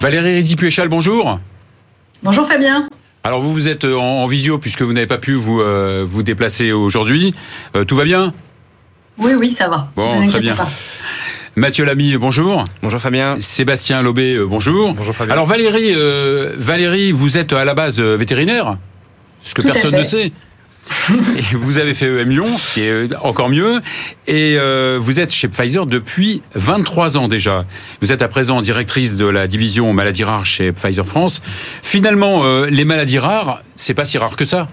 Valérie Ridipuéchal, bonjour. Bonjour Fabien. Alors vous, vous êtes en, visio puisque vous n'avez pas pu vous, euh, vous déplacer aujourd'hui. Euh, tout va bien? Oui, oui, ça va. Bon, très bien. Pas. Mathieu Lamy, bonjour. Bonjour Fabien. Sébastien Lobé, euh, bonjour. Bonjour Fabien. Alors Valérie, Valérie, vous êtes à la base vétérinaire, ce que personne ne sait. vous avez fait EM Lyon, qui est euh, encore mieux. Et euh, vous êtes chez Pfizer depuis 23 ans déjà. Vous êtes à présent directrice de la division maladies rares chez Pfizer France. Finalement, euh, les maladies rares, c'est pas si rare que ça.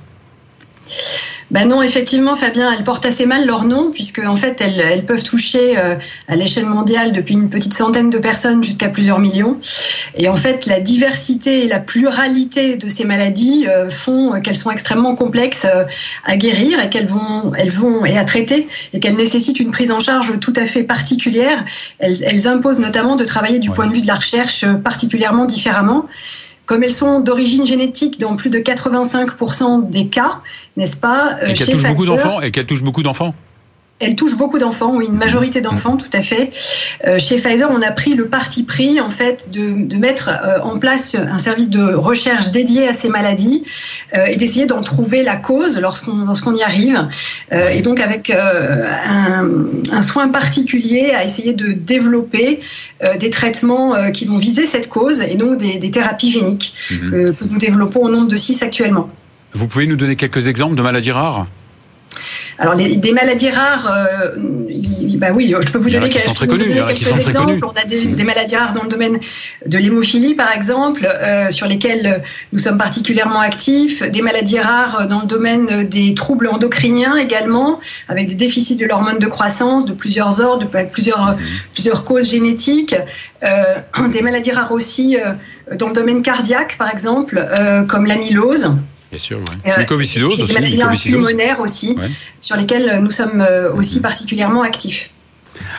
Ben non, effectivement, Fabien, elles portent assez mal leur nom, puisque en fait, elles, peuvent toucher euh, à l'échelle mondiale depuis une petite centaine de personnes jusqu'à plusieurs millions. Et en fait, la diversité et la pluralité de ces maladies euh, font qu'elles sont extrêmement complexes euh, à guérir et qu'elles vont, elles vont et à traiter, et qu'elles nécessitent une prise en charge tout à fait particulière. Elles, elles imposent notamment de travailler du point de vue de la recherche particulièrement différemment comme elles sont d'origine génétique dans plus de 85% des cas, n'est-ce pas Et qu'elles touchent, beaucoup d'enfants, elle touche beaucoup d'enfants, oui, une majorité d'enfants, tout à fait. Euh, chez Pfizer, on a pris le parti pris, en fait, de, mettre euh, en place un service de recherche dédié à ces maladies euh, et d'essayer d'en trouver la cause lorsqu'on y arrive. et donc, avec un, soin particulier à essayer de développer des traitements qui vont viser cette cause et donc des, thérapies géniques mhm. que nous développons au nombre de six actuellement. Vous pouvez nous donner quelques exemples de maladies rares? Alors, des maladies rares, euh, bah oui, je peux vous donner, quelques exemples. On a des, maladies rares dans le domaine de l'hémophilie, par exemple, euh, sur lesquelles nous sommes particulièrement actifs. Des maladies rares dans le domaine des troubles endocriniens également, avec des déficits de l'hormone de croissance de plusieurs ordres, de plusieurs, mmh. plusieurs causes génétiques. Euh, des maladies rares aussi dans le domaine cardiaque, par exemple, comme l'amylose. Bien sûr, ouais. Euh, aussi. Des maladies pulmonaires aussi, sur lesquelles nous sommes euh, aussi particulièrement actifs.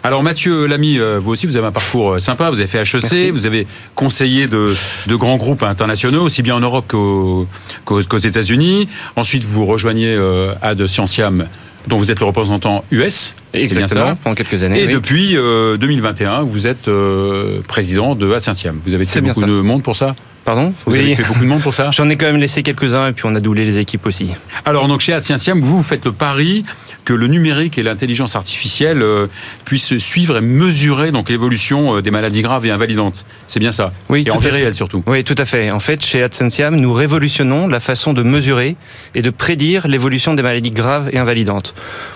Alors Mathieu Lamy, euh, vous aussi, vous avez un parcours sympa. Vous avez fait HEC, vous avez conseillé de, grands groupes internationaux, aussi bien en Europe qu'aux États-Unis. Ensuite, vous rejoignez Ad Scientiam, dont vous êtes le représentant US. Exactement, bien ça. pendant quelques années. Et depuis 2021, vous êtes président de Ad Scientiam. Vous avez fait beaucoup de monde pour ça? Pardon Vous oui. avez fait beaucoup de monde pour ça J'en ai quand même laissé quelques-uns et puis on a doublé les équipes aussi. Alors donc chez Atsientiam, vous, vous faites le pari que le numérique et l'intelligence artificielle euh, puissent suivre et mesurer donc l'évolution euh, des maladies graves et invalidantes. C'est bien ça Oui, et en réelle surtout. Oui, tout à fait. En fait, chez Atsientiam, nous révolutionnons la façon de mesurer et de prédire l'évolution des maladies graves et invalidantes.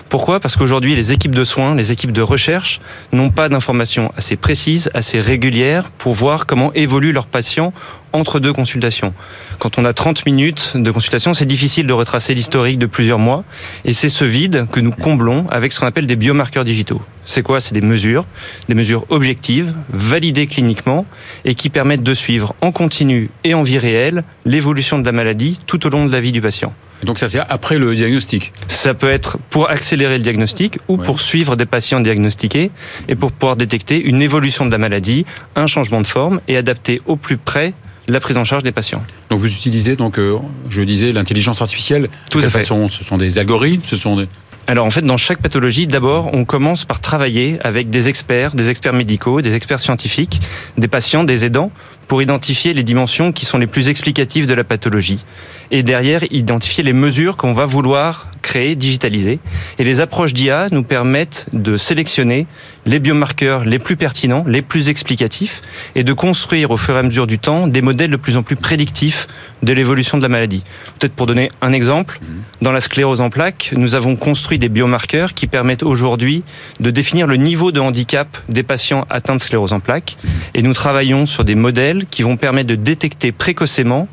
Pourquoi? Parce qu'aujourd'hui, les équipes de soins, les équipes de recherche n'ont pas d'informations assez précises, assez régulières pour voir comment évoluent leurs patients entre deux consultations. Quand on a 30 minutes de consultation, c'est difficile de retracer l'historique de plusieurs mois. Et c'est ce vide que nous comblons avec ce qu'on appelle des biomarqueurs digitaux. C'est quoi? C'est des mesures, des mesures objectives, validées cliniquement, et qui permettent de suivre en continu et en vie réelle l'évolution de la maladie tout au long de la vie du patient. Donc ça c'est après le diagnostic Ça peut être pour accélérer le diagnostic ou pour suivre des patients diagnostiqués et pour pouvoir détecter une évolution de la maladie, un changement de forme et adapter au plus près la prise en charge des patients. Donc vous utilisez donc, euh, je disais, l'intelligence artificielle. Tout à fait. Façon, ce sont des algorithmes, ce sont des... Alors en fait, dans chaque pathologie, d'abord, on commence par travailler avec des experts, des experts médicaux, des experts scientifiques, des patients, des aidants, pour identifier les dimensions qui sont les plus explicatives de la pathologie. Et derrière, identifier les mesures qu'on va vouloir créer, digitaliser. Et les approches d'IA nous permettent de sélectionner les biomarqueurs les plus pertinents, les plus explicatifs, et de construire au fur et à mesure du temps des modèles de plus en plus prédictifs de l'évolution de la maladie. Peut-être pour donner un exemple, mhm. dans la sclérose en plaques, nous avons construit des biomarqueurs qui permettent aujourd'hui de définir le niveau de handicap des patients atteints de sclérose en plaques, mhm. et nous travaillons sur des modèles qui vont permettre de détecter précocement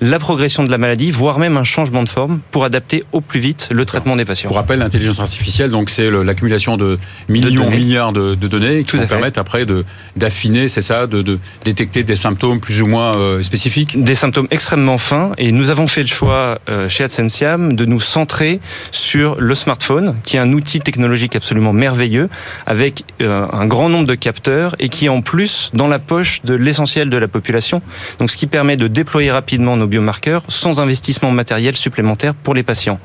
la progression de la maladie, voire même un changement de forme pour adapter au plus vite le traitement des patients. Pour rappel, l'intelligence artificielle, donc c'est l'accumulation de millions, de milliards de, données qui vont permettre après d'affiner, c'est ça, de, détecter des symptômes plus ou moins euh, spécifiques. Des symptômes extrêmement fins, et nous avons fait le choix euh, chez Adsensiam de nous centrer sur le smartphone, qui est un outil technologique absolument merveilleux, avec euh, un grand nombre de capteurs et qui est en plus dans la poche de l'essentiel de la population. Donc, ce qui permet de déployer rapidement nos biomarqueurs sans investissement matériel supplémentaire pour les patients.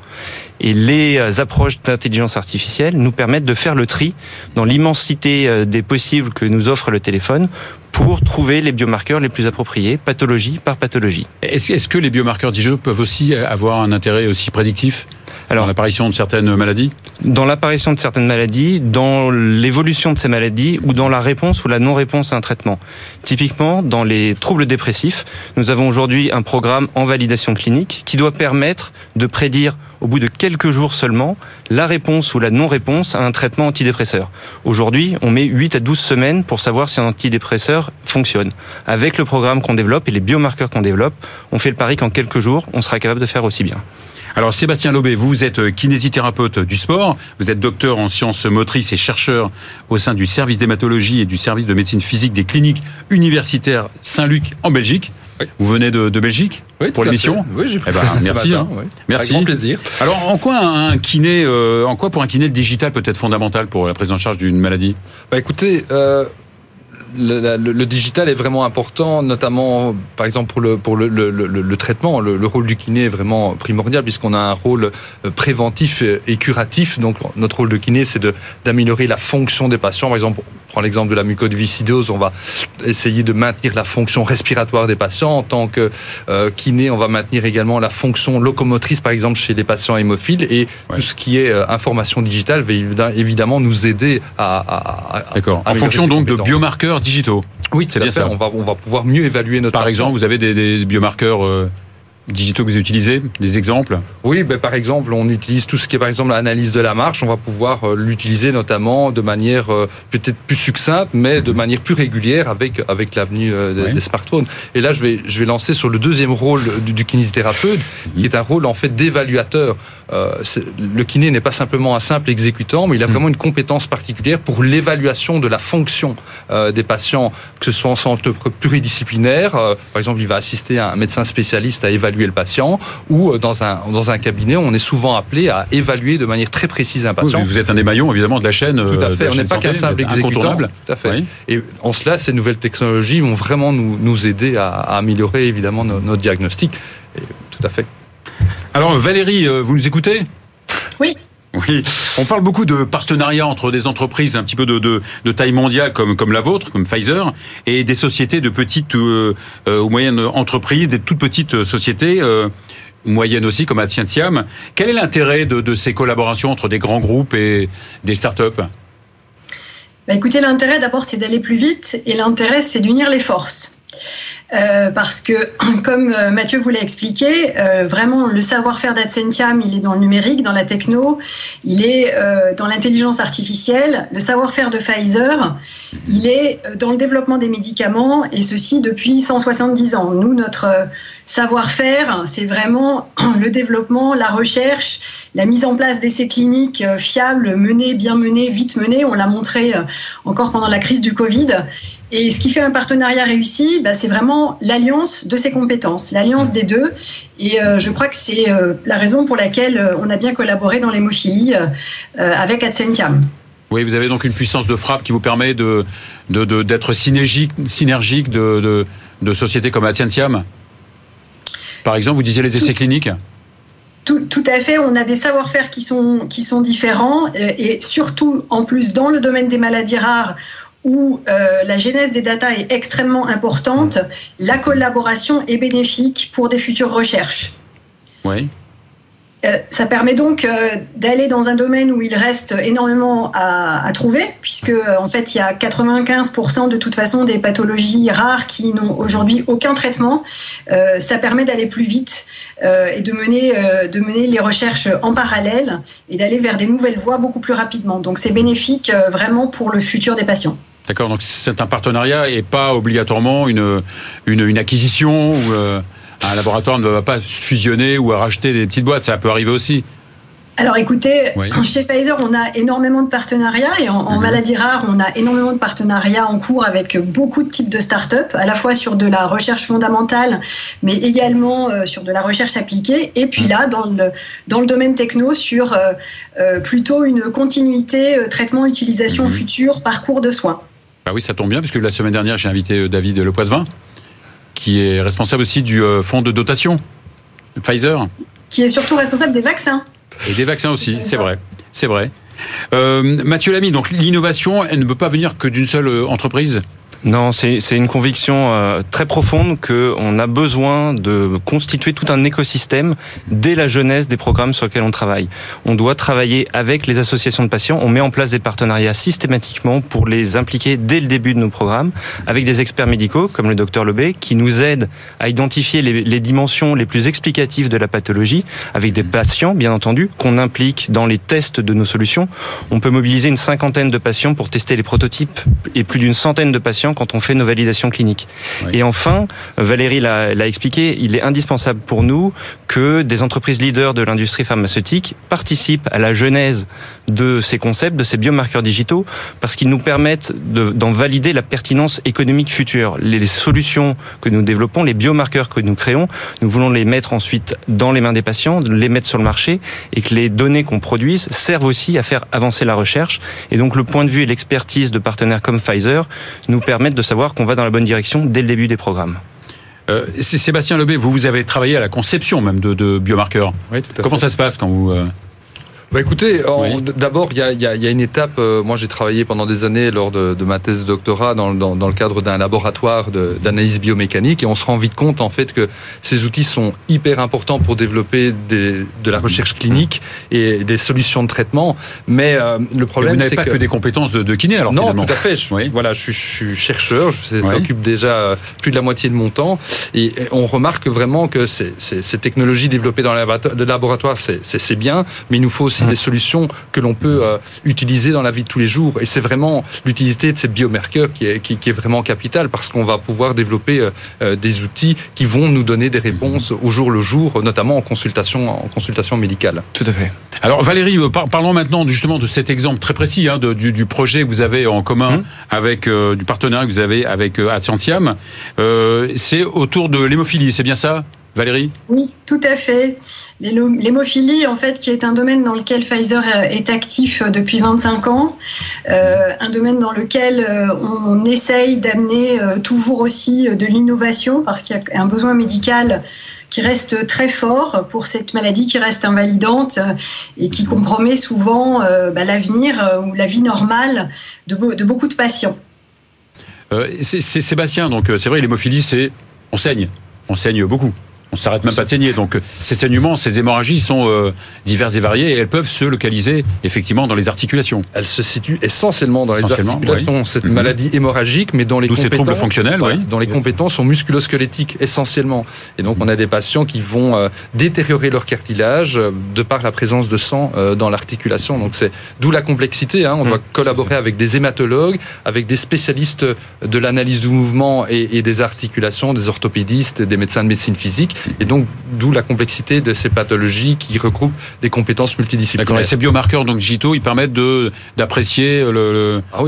Et les euh, approches d'intelligence artificielle nous permettent de faire le tri dans l'immensité euh, des possibles que nous offre le téléphone pour trouver les biomarqueurs les plus appropriés, pathologie par pathologie. Est-ce que les biomarqueurs digitaux peuvent aussi avoir un intérêt aussi prédictif alors, dans l'apparition de certaines maladies? Dans l'apparition de certaines maladies, dans l'évolution de ces maladies ou dans la réponse ou la non-réponse à un traitement. Typiquement, dans les troubles dépressifs, nous avons aujourd'hui un programme en validation clinique qui doit permettre de prédire au bout de quelques jours seulement, la réponse ou la non-réponse à un traitement antidépresseur. Aujourd'hui, on met 8 à 12 semaines pour savoir si un antidépresseur fonctionne. Avec le programme qu'on développe et les biomarqueurs qu'on développe, on fait le pari qu'en quelques jours, on sera capable de faire aussi bien. Alors Sébastien Lobé, vous êtes euh, kinésithérapeute du sport, vous êtes docteur en sciences motrices et chercheur au sein du service d'hématologie et du service de médecine physique des cliniques universitaires Saint-Luc en Belgique. Vous venez de, Belgique oui, pour l'émission Oui, j'ai eh ben, merci. Hein. Merci. Avec grand plaisir. Alors, en quoi un kiné, euh, en quoi pour un kiné le digital peut être fondamental pour la prise en charge d'une maladie? Bah écoutez, euh, le, le, digital est vraiment important, notamment par exemple pour le, pour le, le traitement. Le, rôle du kiné est vraiment primordial puisqu'on a un rôle euh, préventif et curatif. Donc notre rôle de kiné, c'est d'améliorer la fonction des patients. Par exemple, on prend l'exemple de la mucoviscidose, on va essayer de maintenir la fonction respiratoire des patients. En tant que euh, kiné, on va maintenir également la fonction locomotrice, par exemple chez les patients hémophiles. Et tout ce qui est euh, information digitale va évidemment nous aider à... à, à D'accord. En fonction donc de biomarqueurs digitaux. Oui, c'est bien ça. On va, on va pouvoir mieux évaluer notre. Par exemple, vous avez des, des biomarqueurs euh, digitaux que vous utilisez Des exemples Oui, ben, par exemple, on utilise tout ce qui est par exemple l'analyse de la marche. On va pouvoir euh, l'utiliser notamment de manière euh, peut-être plus succincte, mais de manière plus régulière avec avec l'avenue euh, des, smartphones. Et là, je vais je vais lancer sur le deuxième rôle du, du kinésithérapeute, qui est un rôle en fait d'évaluateur. le kiné n'est pas simplement un simple exécutant, mais il a mm. vraiment une compétence particulière pour l'évaluation de la fonction des patients, que ce soit en centre pluridisciplinaire. par exemple, il va assister à un médecin spécialiste à évaluer le patient, ou euh, dans un, dans un cabinet, on est souvent appelé à évaluer de manière très précise un patient. vous êtes un des maillons, évidemment, de la chaîne. Tout à fait, on n'est pas qu'un simple exécutant. Tout à fait. Et en cela, ces nouvelles technologies vont vraiment nous, nous aider à, améliorer, évidemment, nos, diagnostics. tout à fait. Alors, Valérie, euh, vous nous écoutez? Oui. Oui, on parle beaucoup de partenariats entre des entreprises un petit peu de, taille mondiale comme, comme la vôtre, comme Pfizer, et des sociétés de petites euh, euh, ou moyennes entreprises, des toutes petites sociétés. Euh, moyennes aussi, comme Atientiam. Quel est l'intérêt de, de, ces collaborations entre des grands groupes et des startups bah Écoutez, l'intérêt d'abord, c'est d'aller plus vite, et l'intérêt, c'est d'unir les forces. Euh, parce que, comme euh, Mathieu vous l'a expliqué, euh, vraiment le savoir-faire d'Adsentiam, il est dans le numérique, dans la techno, il est dans l'intelligence artificielle. Le savoir-faire de Pfizer, il est dans le développement des médicaments, et ceci depuis 170 ans. Nous, notre savoir-faire, c'est vraiment le développement, la recherche, la mise en place d'essais cliniques fiables, menés, bien menés, vite menés. On l'a montré encore pendant la crise du Covid. Et ce qui fait un partenariat réussi, bah, c'est vraiment l'alliance de ces compétences, l'alliance des deux. Et euh, je crois que c'est euh, la raison pour laquelle euh, on a bien collaboré dans l'hémophilie avec Adsentiam. Oui, vous avez donc une puissance de frappe qui vous permet de, d'être synergique, synergique de, de, sociétés comme Adsentiam Par exemple, vous disiez les essais cliniques tout, tout, à fait, on a des savoir-faire qui sont, qui sont différents et surtout en plus dans le domaine des maladies rares où euh, la genèse des data est extrêmement importante, la collaboration est bénéfique pour des futures recherches. Oui. Euh, ça permet donc euh, d'aller dans un domaine où il reste énormément à, trouver, puisque en fait il y a 95% de toute façon des pathologies rares qui n'ont aujourd'hui aucun traitement. ça permet d'aller plus vite et de mener, de mener les recherches en parallèle et d'aller vers des nouvelles voies beaucoup plus rapidement. Donc c'est bénéfique vraiment pour le futur des patients. D'accord, donc c'est un partenariat et pas obligatoirement une, une, acquisition où euh, un laboratoire ne va pas fusionner ou racheter des petites boîtes. Ça peut arriver aussi. Alors écoutez, chez Pfizer, on a énormément de partenariats et en, mhm. maladie rare, on a énormément de partenariats en cours avec beaucoup de types de start-up, à la fois sur de la recherche fondamentale, mais également euh, sur de la recherche appliquée. Et puis mhm. là, dans le, dans le domaine techno, sur euh, euh, plutôt une continuité traitement, utilisation mhm. future, parcours de soins. Bah oui, ça tombe bien, puisque la semaine dernière, j'ai invité David Lepoitvin qui est responsable aussi du fonds de dotation, Pfizer. Qui est surtout responsable des vaccins. Et des vaccins aussi, c'est vrai. C'est vrai. Mathieu Lamy, donc l'innovation, elle ne peut pas venir que d'une seule entreprise non, c'est une conviction euh, très profonde qu'on a besoin de constituer tout un écosystème dès la jeunesse des programmes sur lesquels on travaille. On doit travailler avec les associations de patients, on met en place des partenariats systématiquement pour les impliquer dès le début de nos programmes, avec des experts médicaux comme le docteur Lebé, qui nous aident à identifier les, les dimensions les plus explicatives de la pathologie, avec des patients, bien entendu, qu'on implique dans les tests de nos solutions. On peut mobiliser une cinquantaine de patients pour tester les prototypes et plus d'une centaine de patients quand on fait nos validations cliniques. Et enfin, Valérie l'a expliqué, il est indispensable pour nous que des entreprises leaders de l'industrie pharmaceutique participent à la genèse de ces concepts, de ces biomarqueurs digitaux, parce qu'ils nous permettent d'en valider la pertinence économique future. Les, les solutions que nous développons, les biomarqueurs que nous créons, nous voulons les mettre ensuite dans les mains des patients, les mettre sur le marché, et que les données qu'on produise servent aussi à faire avancer la recherche. Et donc le point de vue et l'expertise de partenaires comme Pfizer nous permettent de savoir qu'on va dans la bonne direction dès le début des programmes. Euh, Sébastien Lebé, vous, vous avez travaillé à la conception même de, biomarqueurs. Oui, tout à Comment ça se passe quand vous... Euh, bah écoutez, d'abord il y a, y, a, y a, une étape. Euh, moi j'ai travaillé pendant des années lors de, de ma thèse de doctorat dans, dans, dans le cadre d'un laboratoire d'analyse biomécanique et on se rend vite compte en fait que ces outils sont hyper importants pour développer des, de la recherche clinique et des solutions de traitement. Mais euh, le problème c'est vous n'avez pas que, des compétences de, de kiné alors non tout à fait. Je, Voilà, je, je, suis chercheur, je s'occupe déjà euh, plus de la moitié de mon temps et, on remarque vraiment que ces, ces, ces technologies développées dans le laboratoire c'est bien, mais il nous faut aussi des solutions que l'on peut euh, utiliser dans la vie de tous les jours. Et c'est vraiment l'utilité de ces biomarqueurs qui est, qui, est vraiment capitale parce qu'on va pouvoir développer euh, euh, des outils qui vont nous donner des réponses au jour le jour, notamment en consultation, en consultation médicale. Tout à fait. Alors Valérie, parlons maintenant justement de cet exemple très précis hein, du, projet que vous avez en commun hum. avec du partenariat que vous avez avec Adcentiam. c'est autour de l'hémophilie, c'est bien ça? Valérie Oui, tout à fait. L'hémophilie, en fait, qui est un domaine dans lequel Pfizer est actif depuis 25 ans, euh, un domaine dans lequel euh, on essaye d'amener euh, toujours aussi de l'innovation parce qu'il y a un besoin médical qui reste très fort pour cette maladie qui reste invalidante et qui compromet souvent bah, l'avenir ou la vie normale de, de beaucoup de patients. c'est Sébastien, donc c'est vrai, l'hémophilie, c'est on saigne, on saigne beaucoup on s'arrête même pas de saigner. Donc ces saignements, ces hémorragies sont euh, diverses et variées et elles peuvent se localiser effectivement dans les articulations. Elles se situent essentiellement dans les articulations. Cette mhm. maladie hémorragique, mais dans les compétences, ces troubles fonctionnels, oui. dans les compétences sont musculosquelettiques essentiellement. Et donc on a des patients qui vont euh, détériorer leur cartilage euh, de par la présence de sang dans l'articulation. Donc c'est d'où la complexité. Hein. On doit mhm. collaborer avec des hématologues, avec des spécialistes de l'analyse du mouvement et, et des articulations, des orthopédistes, des médecins de médecine physique et donc, d'où la complexité de ces pathologies qui regroupent des compétences multidisciplinaires. Et ces biomarqueurs donc digitaux, ils permettent de d'apprécier le, ah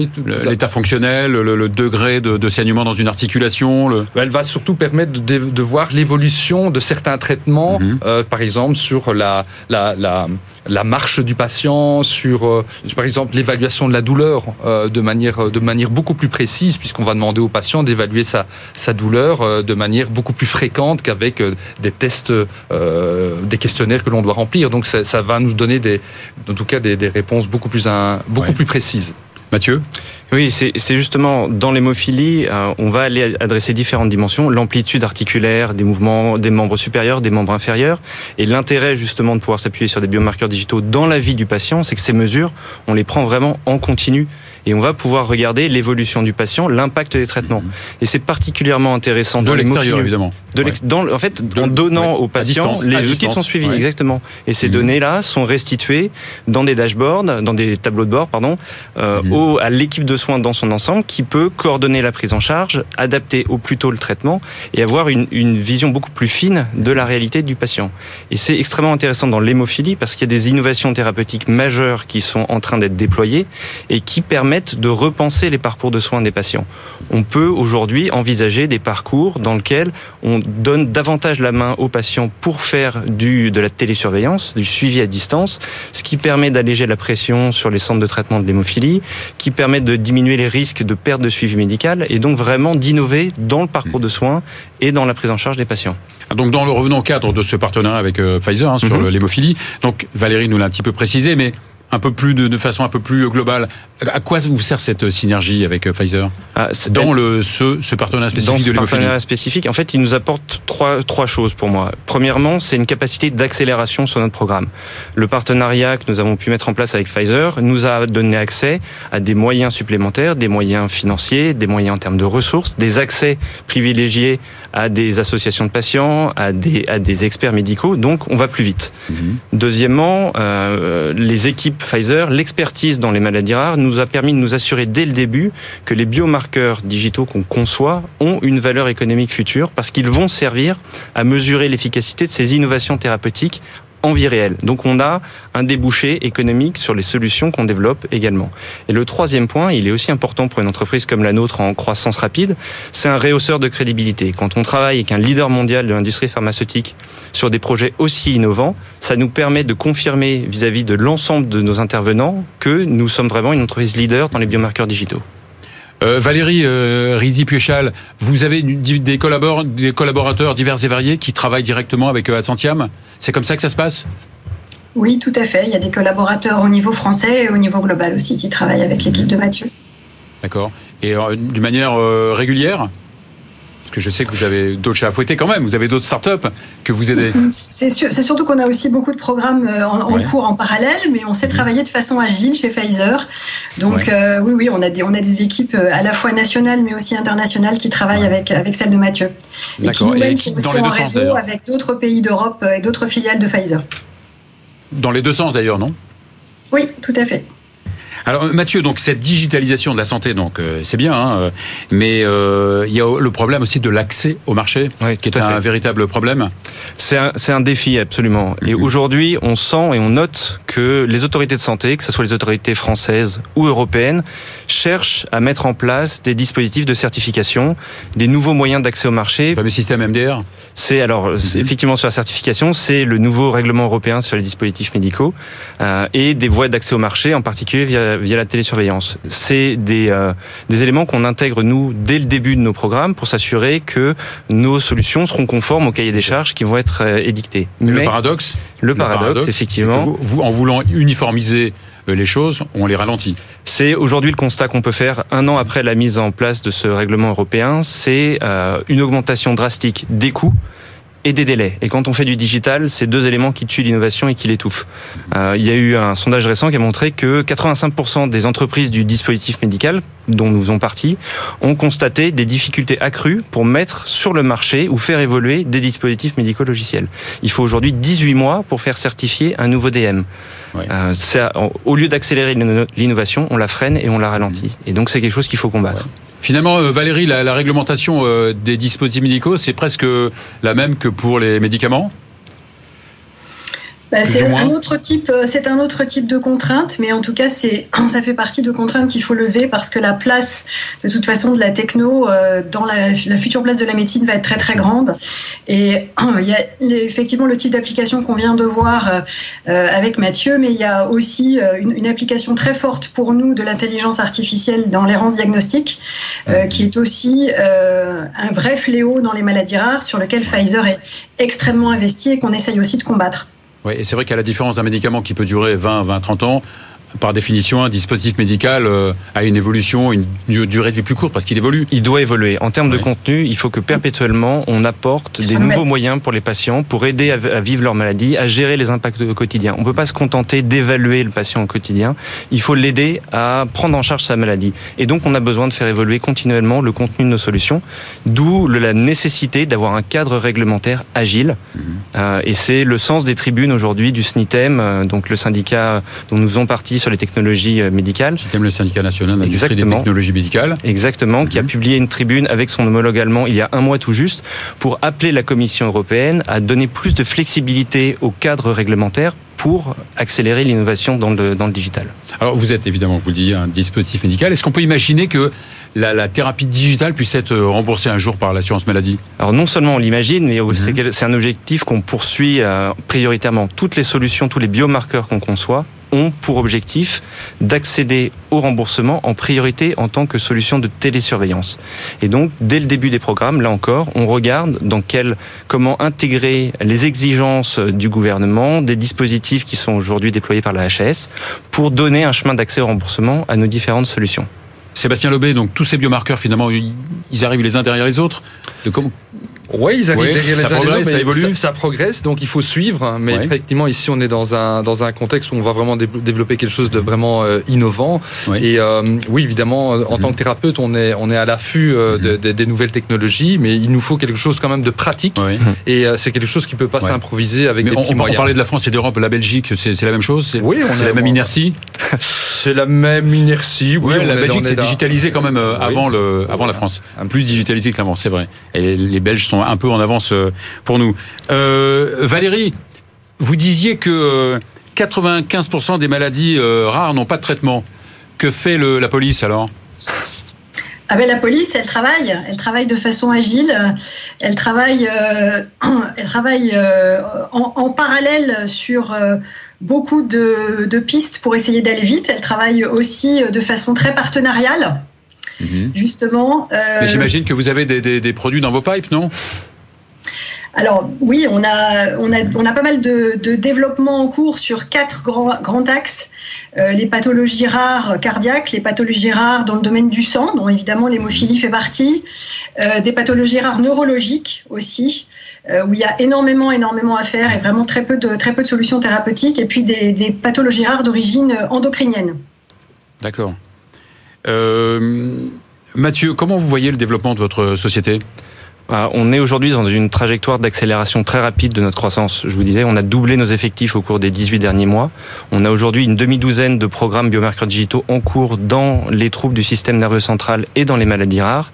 l'état fonctionnel, le, degré de, saignement dans une articulation. Le... Elle va surtout permettre de, de voir l'évolution de certains traitements, mhm. euh, par exemple sur la, la, la, la, marche du patient, sur, euh, par exemple l'évaluation de la douleur euh, de manière de manière beaucoup plus précise, puisqu'on va demander au patient d'évaluer sa, sa douleur de manière beaucoup plus fréquente qu'avec des tests, euh, des questionnaires que l'on doit remplir. Donc ça, ça, va nous donner des, en tout cas des, des réponses beaucoup plus, un, beaucoup plus précises. Mathieu? Oui, c'est justement dans l'hémophilie, euh, on va aller adresser différentes dimensions, l'amplitude articulaire des mouvements des membres supérieurs, des membres inférieurs, et l'intérêt justement de pouvoir s'appuyer sur des biomarqueurs digitaux dans la vie du patient, c'est que ces mesures, on les prend vraiment en continu et on va pouvoir regarder l'évolution du patient, l'impact des traitements. Mhm. Et c'est particulièrement intéressant de l'extérieur évidemment. De dans, en fait, en donnant aux patients, les outils sont suivis exactement. Et ces mhm. données-là sont restituées dans des dashboards, dans des tableaux de bord, pardon, euh, mhm. au, à l'équipe de soins dans son ensemble qui peut coordonner la prise en charge, adapter au plus tôt le traitement et avoir une, vision beaucoup plus fine de la réalité du patient. Et c'est extrêmement intéressant dans l'hémophilie parce qu'il y a des innovations thérapeutiques majeures qui sont en train d'être déployées et qui permettent permettent de repenser les parcours de soins des patients. On peut aujourd'hui envisager des parcours dans lesquels on donne davantage la main aux patients pour faire du, de la télésurveillance, du suivi à distance, ce qui permet d'alléger la pression sur les centres de traitement de l'hémophilie, qui permet de diminuer les risques de perte de suivi médical et donc vraiment d'innover dans le parcours de soins et dans la prise en charge des patients. Donc, dans le revenant cadre de ce partenariat avec euh, Pfizer hein, sur mhm. l'hémophilie, donc Valérie nous l'a un petit peu précisé, mais un peu plus de, de, façon un peu plus globale. À quoi vous sert cette synergie avec euh, Pfizer ah, dans le ce, ce partenariat spécifique dans ce partenariat spécifique, en fait, il nous apporte trois trois choses pour moi. Premièrement, c'est une capacité d'accélération sur notre programme. Le partenariat que nous avons pu mettre en place avec Pfizer nous a donné accès à des moyens supplémentaires, des moyens financiers, des moyens en termes de ressources, des accès privilégiés à des associations de patients, à des à des experts médicaux. Donc, on va plus vite. Mhm. Deuxièmement, euh, les équipes Pfizer, l'expertise dans les maladies rares nous a permis de nous assurer dès le début que les biomarqueurs digitaux qu'on conçoit ont une valeur économique future parce qu'ils vont servir à mesurer l'efficacité de ces innovations thérapeutiques en vie réelle. Donc on a un débouché économique sur les solutions qu'on développe également. Et le troisième point, il est aussi important pour une entreprise comme la nôtre en croissance rapide, c'est un réhausseur de crédibilité. Quand on travaille avec un leader mondial de l'industrie pharmaceutique sur des projets aussi innovants, ça nous permet de confirmer vis-à-vis de l'ensemble de nos intervenants que nous sommes vraiment une entreprise leader dans les biomarqueurs digitaux. Euh, Valérie euh, Rizy-Puéchal, vous avez des, collaborateurs divers et variés qui travaillent directement avec euh, C'est comme ça que ça se passe? Oui, tout à fait. Il y a des collaborateurs au niveau français et au niveau global aussi qui travaillent avec l'équipe de Mathieu. D'accord. Et euh, d'une manière régulière? Parce que je sais que vous avez d'autres chats à fouetter quand même, vous avez d'autres startups que vous aidez. C'est surtout qu'on a aussi beaucoup de programmes euh, en, cours en parallèle, mais on sait mhm. travailler de façon agile chez Pfizer. Donc euh, oui, oui, on a, des, on a des équipes euh, à la fois nationales mais aussi internationales qui travaillent avec, avec celle de Mathieu. Et qui nous-mêmes sont aussi en réseau avec d'autres pays d'Europe et d'autres filiales de Pfizer. Dans les deux sens d'ailleurs, non? Oui, tout à fait. Alors Mathieu, donc cette digitalisation de la santé, donc euh, c'est bien, hein, euh, mais euh, il y a le problème aussi de l'accès au marché, qui est un véritable problème. C'est un, un, défi absolument. Et mhm. aujourd'hui, on sent et on note que les autorités de santé, que ce soit les autorités françaises ou européennes, cherchent à mettre en place des dispositifs de certification, des nouveaux moyens d'accès au marché. Le fameux système MDR. C'est alors mhm. effectivement sur la certification, c'est le nouveau règlement européen sur les dispositifs médicaux et des voies d'accès au marché, en particulier via via la télésurveillance. C'est des, euh, des éléments qu'on intègre, nous, dès le début de nos programmes pour s'assurer que nos solutions seront conformes aux cahiers des charges qui vont être euh, édictés. Mais le paradoxe Le, paradoxe, effectivement. Vous, en voulant uniformiser euh, les choses, on les ralentit. C'est aujourd'hui le constat qu'on peut faire un an après la mise en place de ce règlement européen, c'est une augmentation drastique des coûts et des délais. Et quand on fait du digital, c'est deux éléments qui tuent l'innovation et qui l'étouffent. Euh, il y a eu un sondage récent qui a montré que 85% des entreprises du dispositif médical, dont nous faisons partie, ont constaté des difficultés accrues pour mettre sur le marché ou faire évoluer des dispositifs médicaux logiciels. Il faut aujourd'hui 18 mois pour faire certifier un nouveau DM. Euh, au lieu d'accélérer l'innovation, on la freine et on la ralentit. Et donc c'est quelque chose qu'il faut combattre. Finalement, euh, Valérie, la, réglementation euh, des dispositifs médicaux, c'est presque la même que pour les médicaments? Bah, c'est un autre type, euh, c'est un autre type de contrainte, mais en tout cas, c'est, ça fait partie de contraintes qu'il faut lever parce que la place, de toute façon, de la techno euh, dans la, future place de la médecine va être très très grande. Et il y a effectivement le type d'application qu'on vient de voir euh, avec Mathieu, mais il y a aussi une, une application très forte pour nous de l'intelligence artificielle dans l'errance diagnostique, qui est aussi un vrai fléau dans les maladies rares sur lequel Pfizer est extrêmement investi et qu'on essaye aussi de combattre. Oui, et c'est vrai qu'à la différence d'un médicament qui peut durer 20, 20, 30 ans, par définition, un dispositif médical euh, a une évolution, une durée de vie plus courte parce qu'il évolue. Il doit évoluer. En termes de contenu, il faut que perpétuellement on apporte des nouveaux moyens pour les patients pour aider à vivre leur maladie, à gérer les impacts au quotidien. On ne peut pas se contenter d'évaluer le patient au quotidien. Il faut l'aider à prendre en charge sa maladie. Et donc, on a besoin de faire évoluer continuellement le contenu de nos solutions, d'où la nécessité d'avoir un cadre réglementaire agile. Mhm. Euh, et c'est le sens des tribunes aujourd'hui du SNITEM, euh, donc le syndicat dont nous faisons partie sur les technologies euh, médicales. C'était le syndicat national des technologies médicales. Exactement, qui a mhm. publié une tribune avec son homologue allemand il y a un mois tout juste pour appeler la Commission européenne à donner plus de flexibilité au cadre réglementaire pour accélérer l'innovation dans le, dans le digital. Alors vous êtes évidemment, vous le dites, un dispositif médical. Est-ce qu'on peut imaginer que la, thérapie digitale puisse être remboursée un jour par l'assurance maladie? Alors non seulement on l'imagine, mais mhm. c'est un objectif qu'on poursuit euh, prioritairement. Toutes les solutions, tous les biomarqueurs qu'on conçoit ont pour objectif d'accéder au remboursement en priorité en tant que solution de télésurveillance. Et donc, dès le début des programmes, là encore, on regarde dans quel, comment intégrer les exigences du gouvernement, des dispositifs qui sont aujourd'hui déployés par la HAS, pour donner un chemin d'accès au remboursement à nos différentes solutions. Sébastien Lobé, donc tous ces biomarqueurs, finalement, ils arrivent les uns derrière les autres. Oui, ils arrivent derrière les ça progresse, ça évolue. Ça, progresse, donc il faut suivre. Hein. Mais effectivement, ici, on est dans un dans un contexte où on va vraiment développer quelque chose de vraiment euh, innovant. Et euh, oui, évidemment, en tant que mhm. thérapeute, on est on est à l'affût euh, mhm. des nouvelles technologies, mais il nous faut quelque chose quand même de pratique. Et c'est quelque chose qui peut pas s'improviser avec des petits moyens. On parlait de la France et d'Europe, la Belgique, c'est la même chose. Oui, c'est la même inertie. c'est la même inertie. Oui, la Belgique s'est digitalisée quand même avant le avant la France, plus digitalisée que l'avant, c'est vrai. Et les Belges sont un peu en avance euh, pour nous. Euh, Valérie, vous disiez que 95% euh, des maladies rares n'ont pas de traitement. Que fait la police alors? Ah ben, la police, elle travaille, elle travaille de façon agile, elle travaille, elle travaille en, parallèle sur beaucoup de, pistes pour essayer d'aller vite. Elle travaille aussi de façon très partenariale. Mhm. Justement. J'imagine que vous avez des, produits dans vos pipes, non? Alors oui, on a, on a, on a pas mal de, de développement en cours sur quatre grands, grands axes. Euh, les pathologies rares cardiaques, les pathologies rares dans le domaine du sang, dont évidemment l'hémophilie fait partie, euh, des pathologies rares neurologiques aussi, euh, où il y a énormément, énormément à faire et vraiment très peu de, très peu de solutions thérapeutiques, et puis des, des pathologies rares d'origine endocrinienne. D'accord. Mathieu, comment vous voyez le développement de votre société? Ah, on est aujourd'hui dans une trajectoire d'accélération très rapide de notre croissance. Je vous disais, on a doublé nos effectifs au cours des 18 derniers mois. On a aujourd'hui une demi-douzaine de programmes biomarqueurs digitaux en cours dans les troubles du système nerveux central et dans les maladies rares.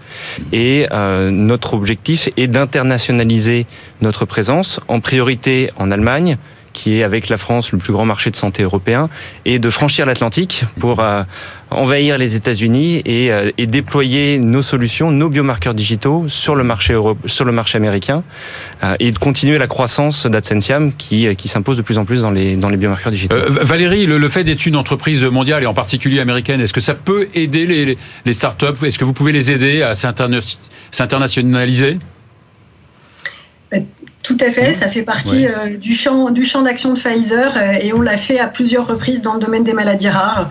Et euh, notre objectif est d'internationaliser notre présence, en priorité en Allemagne, qui est avec la France le plus grand marché de santé européen, et de franchir l'Atlantique pour euh, envahir les États-Unis et, euh, et, déployer nos solutions, nos biomarqueurs digitaux sur le marché sur le marché américain, euh, et de continuer la croissance d'Adsensiam qui, qui s'impose de plus en plus dans les, dans les biomarqueurs digitaux. Valérie, le, fait d'être une entreprise mondiale et en particulier américaine, est-ce que ça peut aider les, les startups? Est-ce que vous pouvez les aider à s'internationaliser? Tout à fait, ça fait partie euh, du champ, du champ d'action de Pfizer euh, et on l'a fait à plusieurs reprises dans le domaine des maladies rares,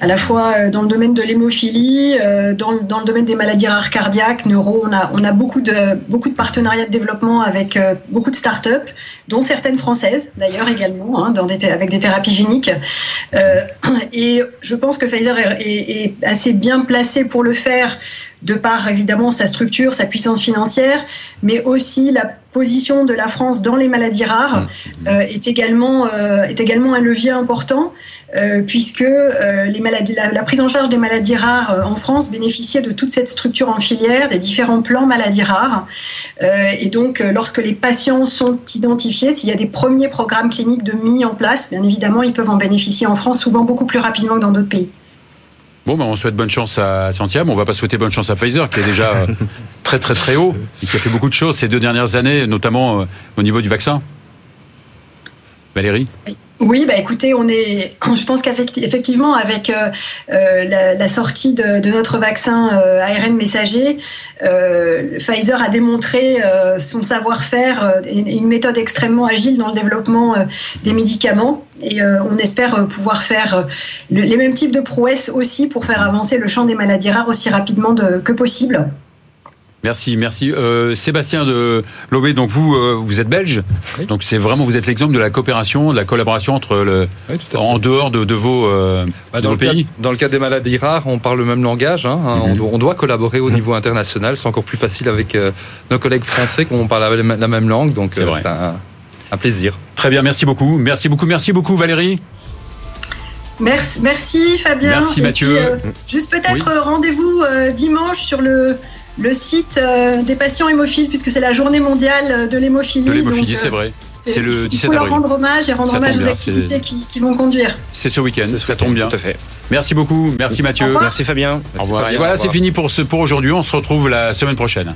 à la fois euh, dans le domaine de l'hémophilie, dans, dans, le domaine des maladies rares cardiaques, neuro. On a, on a beaucoup, de, beaucoup de partenariats de développement avec beaucoup de startups, dont certaines françaises d'ailleurs également, hein, dans des, avec des thérapies géniques. et je pense que Pfizer est, est, est assez bien placé pour le faire de par évidemment sa structure, sa puissance financière, mais aussi la position de la France dans les maladies rares mmh. euh, est, également, euh, est également un levier important, euh, puisque les maladies, la, prise en charge des maladies rares en France bénéficiait de toute cette structure en filière, des différents plans maladies rares. et donc, lorsque les patients sont identifiés, s'il y a des premiers programmes cliniques de mis en place, bien évidemment, ils peuvent en bénéficier en France souvent beaucoup plus rapidement que dans d'autres pays. Bon, ben on souhaite bonne chance à Santiago. On va pas souhaiter bonne chance à Pfizer, qui est déjà euh, très très très haut et qui a fait beaucoup de choses ces deux dernières années, notamment euh, au niveau du vaccin. Valérie? Oui, bah écoutez, on est, je pense qu'effectivement, avec euh, euh, la, sortie de, notre vaccin euh, ARN messager, Pfizer a démontré son savoir-faire et une méthode extrêmement agile dans le développement des médicaments. Et on espère pouvoir faire les mêmes types de prouesses aussi pour faire avancer le champ des maladies rares aussi rapidement que possible. Merci, merci. Euh, Sébastien de Lobé, donc vous, euh, vous êtes belge, donc c'est vraiment, vous êtes l'exemple de la coopération, de la collaboration entre le, en dehors de, vos, euh, bah, dans le pays. dans le cas des maladies rares, on parle le même langage. Hein, hein, mhm. on, doit collaborer au mhm. niveau international. C'est encore plus facile avec nos collègues français qu'on parle la même langue, donc c'est un, un, plaisir. Très bien, merci beaucoup, merci beaucoup, merci beaucoup, Valérie. Merci, merci Fabien. Merci Mathieu. juste peut-être rendez-vous dimanche sur le le site des patients hémophiles, puisque c'est la journée mondiale de l'hémophilie. De l'hémophilie, c'est vrai. C'est le 17 Il faut leur rendre hommage et rendre hommage aux activités qui, vont conduire. C'est ce week-end, ça tombe bien. Tout à fait. Merci beaucoup, merci Mathieu. Merci Fabien. Au revoir. Et voilà, c'est fini pour, ce, pour aujourd'hui. On se retrouve la semaine prochaine.